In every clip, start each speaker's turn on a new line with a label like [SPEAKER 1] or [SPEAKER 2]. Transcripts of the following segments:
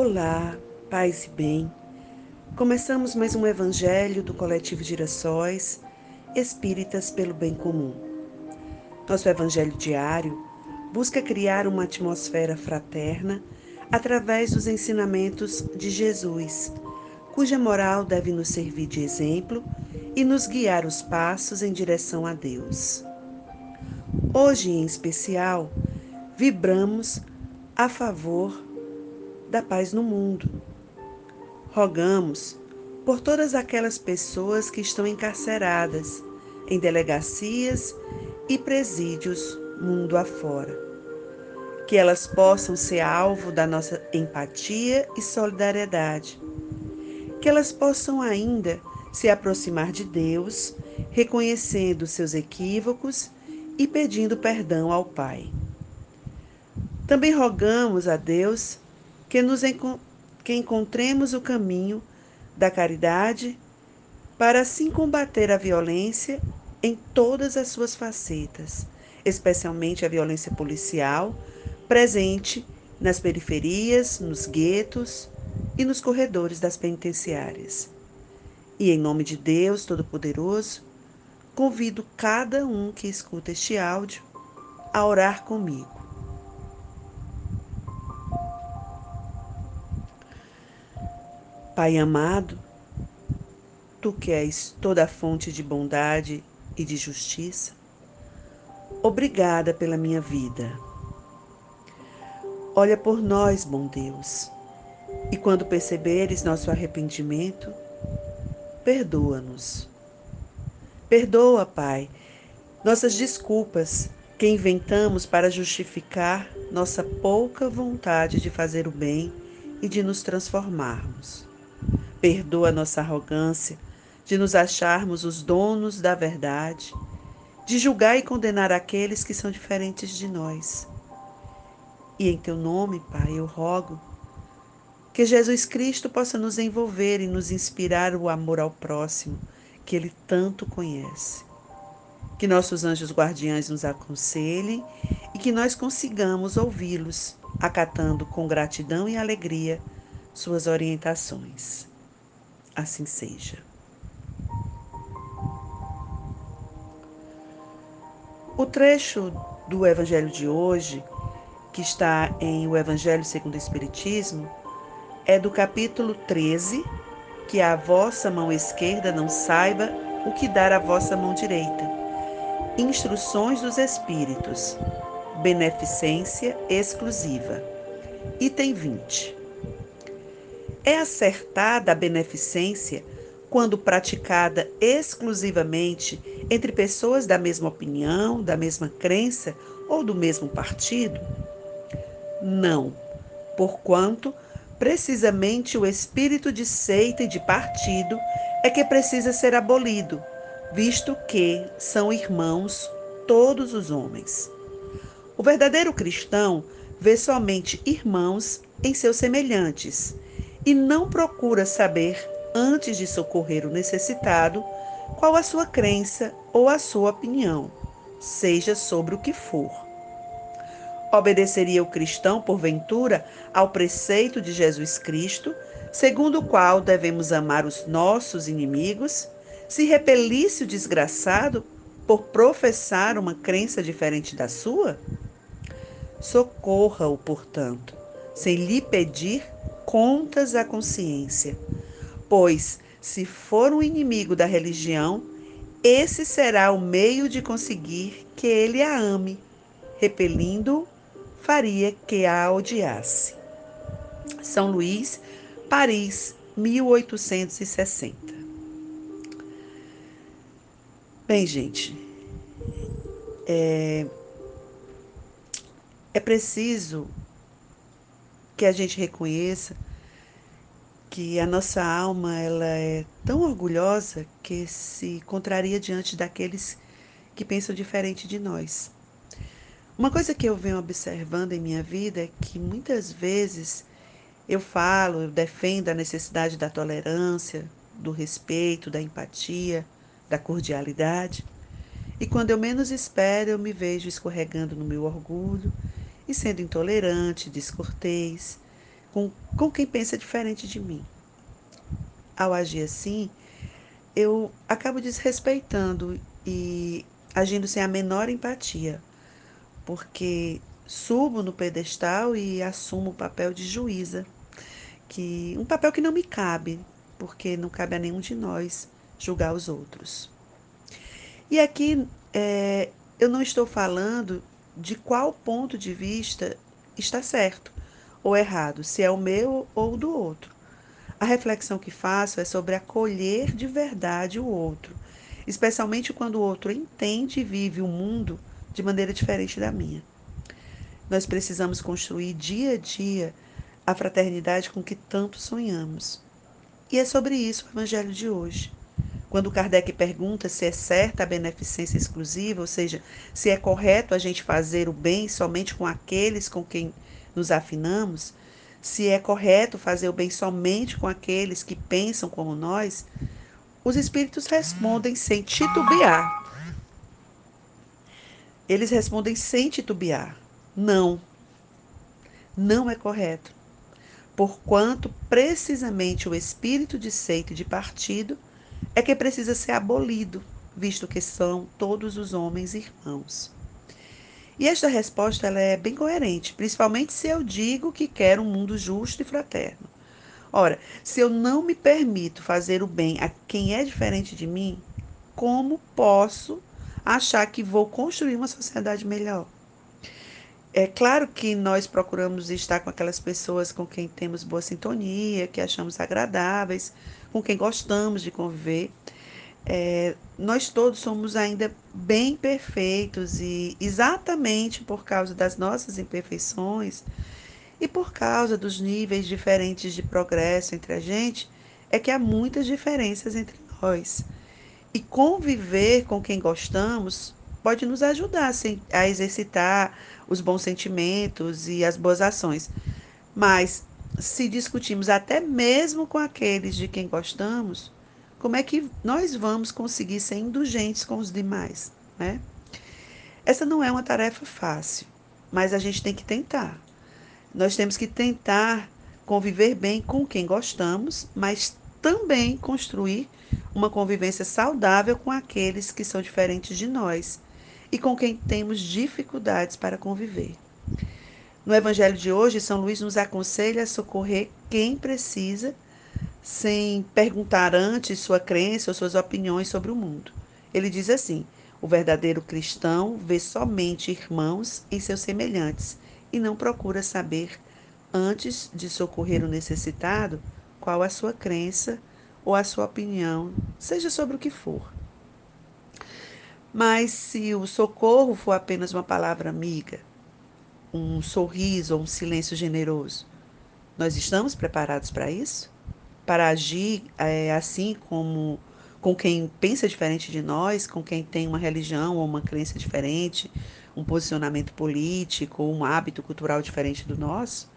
[SPEAKER 1] Olá, paz e bem. Começamos mais um evangelho do coletivo Girassóis, Espíritas pelo Bem Comum. Nosso evangelho diário busca criar uma atmosfera fraterna através dos ensinamentos de Jesus, cuja moral deve nos servir de exemplo e nos guiar os passos em direção a Deus. Hoje, em especial, vibramos a favor da paz no mundo. Rogamos por todas aquelas pessoas que estão encarceradas em delegacias e presídios mundo afora. Que elas possam ser alvo da nossa empatia e solidariedade. Que elas possam ainda se aproximar de Deus, reconhecendo seus equívocos e pedindo perdão ao Pai. Também rogamos a Deus que, nos que encontremos o caminho da caridade para assim combater a violência em todas as suas facetas, especialmente a violência policial, presente nas periferias, nos guetos e nos corredores das penitenciárias. E em nome de Deus Todo-Poderoso, convido cada um que escuta este áudio a orar comigo. Pai amado, tu que és toda fonte de bondade e de justiça, obrigada pela minha vida. Olha por nós, bom Deus, e quando perceberes nosso arrependimento, perdoa-nos. Perdoa, Pai, nossas desculpas que inventamos para justificar nossa pouca vontade de fazer o bem e de nos transformarmos. Perdoa nossa arrogância de nos acharmos os donos da verdade, de julgar e condenar aqueles que são diferentes de nós. E em teu nome, Pai, eu rogo que Jesus Cristo possa nos envolver e nos inspirar o amor ao próximo que ele tanto conhece. Que nossos anjos guardiães nos aconselhem e que nós consigamos ouvi-los, acatando com gratidão e alegria suas orientações assim seja. O trecho do Evangelho de hoje, que está em O Evangelho segundo o Espiritismo, é do capítulo 13, que a vossa mão esquerda não saiba o que dar à vossa mão direita. Instruções dos Espíritos. Beneficência exclusiva. Item 20. É acertada a beneficência quando praticada exclusivamente entre pessoas da mesma opinião, da mesma crença ou do mesmo partido? Não, porquanto precisamente o espírito de seita e de partido é que precisa ser abolido, visto que são irmãos todos os homens. O verdadeiro cristão vê somente irmãos em seus semelhantes e não procura saber, antes de socorrer o necessitado, qual a sua crença ou a sua opinião, seja sobre o que for. Obedeceria o cristão, porventura, ao preceito de Jesus Cristo, segundo o qual devemos amar os nossos inimigos, se repelisse o desgraçado por professar uma crença diferente da sua? Socorra-o, portanto, sem lhe pedir contas à consciência. Pois, se for um inimigo da religião, esse será o meio de conseguir que ele a ame, repelindo, faria que a odiasse. São Luís, Paris, 1860. Bem, gente, é, é preciso que a gente reconheça que a nossa alma ela é tão orgulhosa que se contraria diante daqueles que pensam diferente de nós. Uma coisa que eu venho observando em minha vida é que muitas vezes eu falo, eu defendo a necessidade da tolerância, do respeito, da empatia, da cordialidade. E quando eu menos espero, eu me vejo escorregando no meu orgulho e sendo intolerante, descortês, com, com quem pensa diferente de mim. Ao agir assim, eu acabo desrespeitando e agindo sem a menor empatia, porque subo no pedestal e assumo o papel de juíza, que um papel que não me cabe, porque não cabe a nenhum de nós julgar os outros. E aqui é, eu não estou falando de qual ponto de vista está certo ou errado, se é o meu ou do outro. A reflexão que faço é sobre acolher de verdade o outro, especialmente quando o outro entende e vive o mundo de maneira diferente da minha. Nós precisamos construir dia a dia a fraternidade com que tanto sonhamos. E é sobre isso o Evangelho de hoje. Quando Kardec pergunta se é certa a beneficência exclusiva, ou seja, se é correto a gente fazer o bem somente com aqueles com quem nos afinamos, se é correto fazer o bem somente com aqueles que pensam como nós, os espíritos respondem sem titubear. Eles respondem sem titubear: não. Não é correto. Porquanto precisamente o espírito de seito e de partido é que precisa ser abolido, visto que são todos os homens irmãos. E esta resposta ela é bem coerente, principalmente se eu digo que quero um mundo justo e fraterno. Ora, se eu não me permito fazer o bem a quem é diferente de mim, como posso achar que vou construir uma sociedade melhor? É claro que nós procuramos estar com aquelas pessoas com quem temos boa sintonia, que achamos agradáveis, com quem gostamos de conviver. É, nós todos somos ainda bem perfeitos e exatamente por causa das nossas imperfeições e por causa dos níveis diferentes de progresso entre a gente, é que há muitas diferenças entre nós. E conviver com quem gostamos pode nos ajudar a exercitar os bons sentimentos e as boas ações. Mas se discutimos até mesmo com aqueles de quem gostamos, como é que nós vamos conseguir ser indulgentes com os demais, né? Essa não é uma tarefa fácil, mas a gente tem que tentar. Nós temos que tentar conviver bem com quem gostamos, mas também construir uma convivência saudável com aqueles que são diferentes de nós e com quem temos dificuldades para conviver. No Evangelho de hoje, São Luís nos aconselha a socorrer quem precisa, sem perguntar antes sua crença ou suas opiniões sobre o mundo. Ele diz assim: o verdadeiro cristão vê somente irmãos em seus semelhantes e não procura saber, antes de socorrer o necessitado, qual a sua crença ou a sua opinião, seja sobre o que for. Mas se o socorro for apenas uma palavra amiga, um sorriso ou um silêncio generoso. Nós estamos preparados para isso? Para agir é, assim como com quem pensa diferente de nós, com quem tem uma religião ou uma crença diferente, um posicionamento político um hábito cultural diferente do nosso?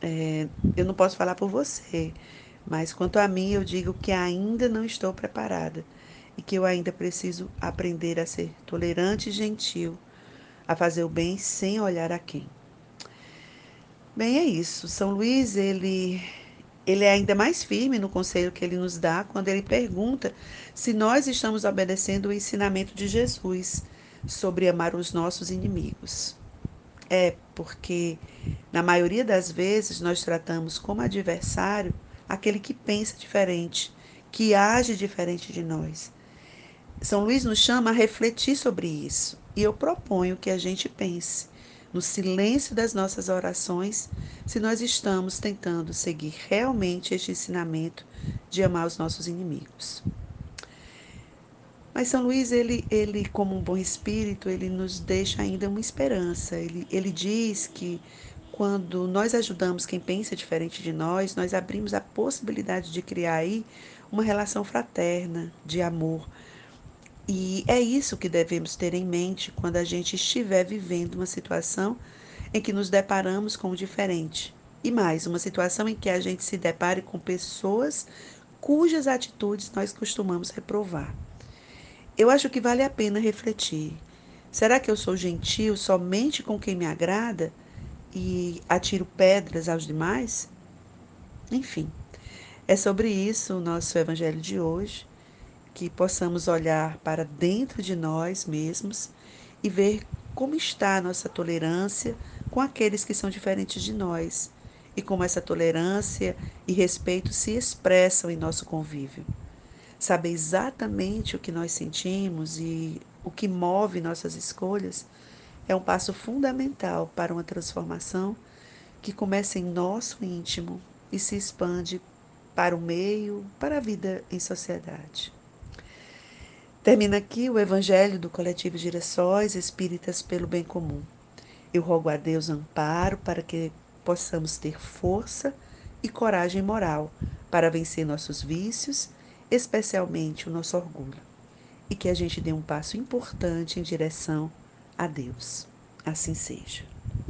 [SPEAKER 1] É, eu não posso falar por você, mas quanto a mim, eu digo que ainda não estou preparada e que eu ainda preciso aprender a ser tolerante e gentil a fazer o bem sem olhar a quem. Bem, é isso. São Luís, ele ele é ainda mais firme no conselho que ele nos dá quando ele pergunta se nós estamos obedecendo o ensinamento de Jesus sobre amar os nossos inimigos. É porque, na maioria das vezes, nós tratamos como adversário aquele que pensa diferente, que age diferente de nós. São Luís nos chama a refletir sobre isso. E eu proponho que a gente pense, no silêncio das nossas orações, se nós estamos tentando seguir realmente este ensinamento de amar os nossos inimigos. Mas São Luís, ele, ele como um bom espírito, ele nos deixa ainda uma esperança. Ele, ele diz que quando nós ajudamos quem pensa diferente de nós, nós abrimos a possibilidade de criar aí uma relação fraterna, de amor, e é isso que devemos ter em mente quando a gente estiver vivendo uma situação em que nos deparamos com o diferente. E mais, uma situação em que a gente se depare com pessoas cujas atitudes nós costumamos reprovar. Eu acho que vale a pena refletir. Será que eu sou gentil somente com quem me agrada? e atiro pedras aos demais? Enfim, é sobre isso o nosso evangelho de hoje, que possamos olhar para dentro de nós mesmos e ver como está a nossa tolerância com aqueles que são diferentes de nós e como essa tolerância e respeito se expressam em nosso convívio. Saber exatamente o que nós sentimos e o que move nossas escolhas é um passo fundamental para uma transformação que começa em nosso íntimo e se expande para o meio, para a vida em sociedade. Termina aqui o Evangelho do Coletivo Girassóis Espíritas pelo Bem Comum. Eu rogo a Deus amparo para que possamos ter força e coragem moral para vencer nossos vícios, especialmente o nosso orgulho, e que a gente dê um passo importante em direção a Deus. Assim seja.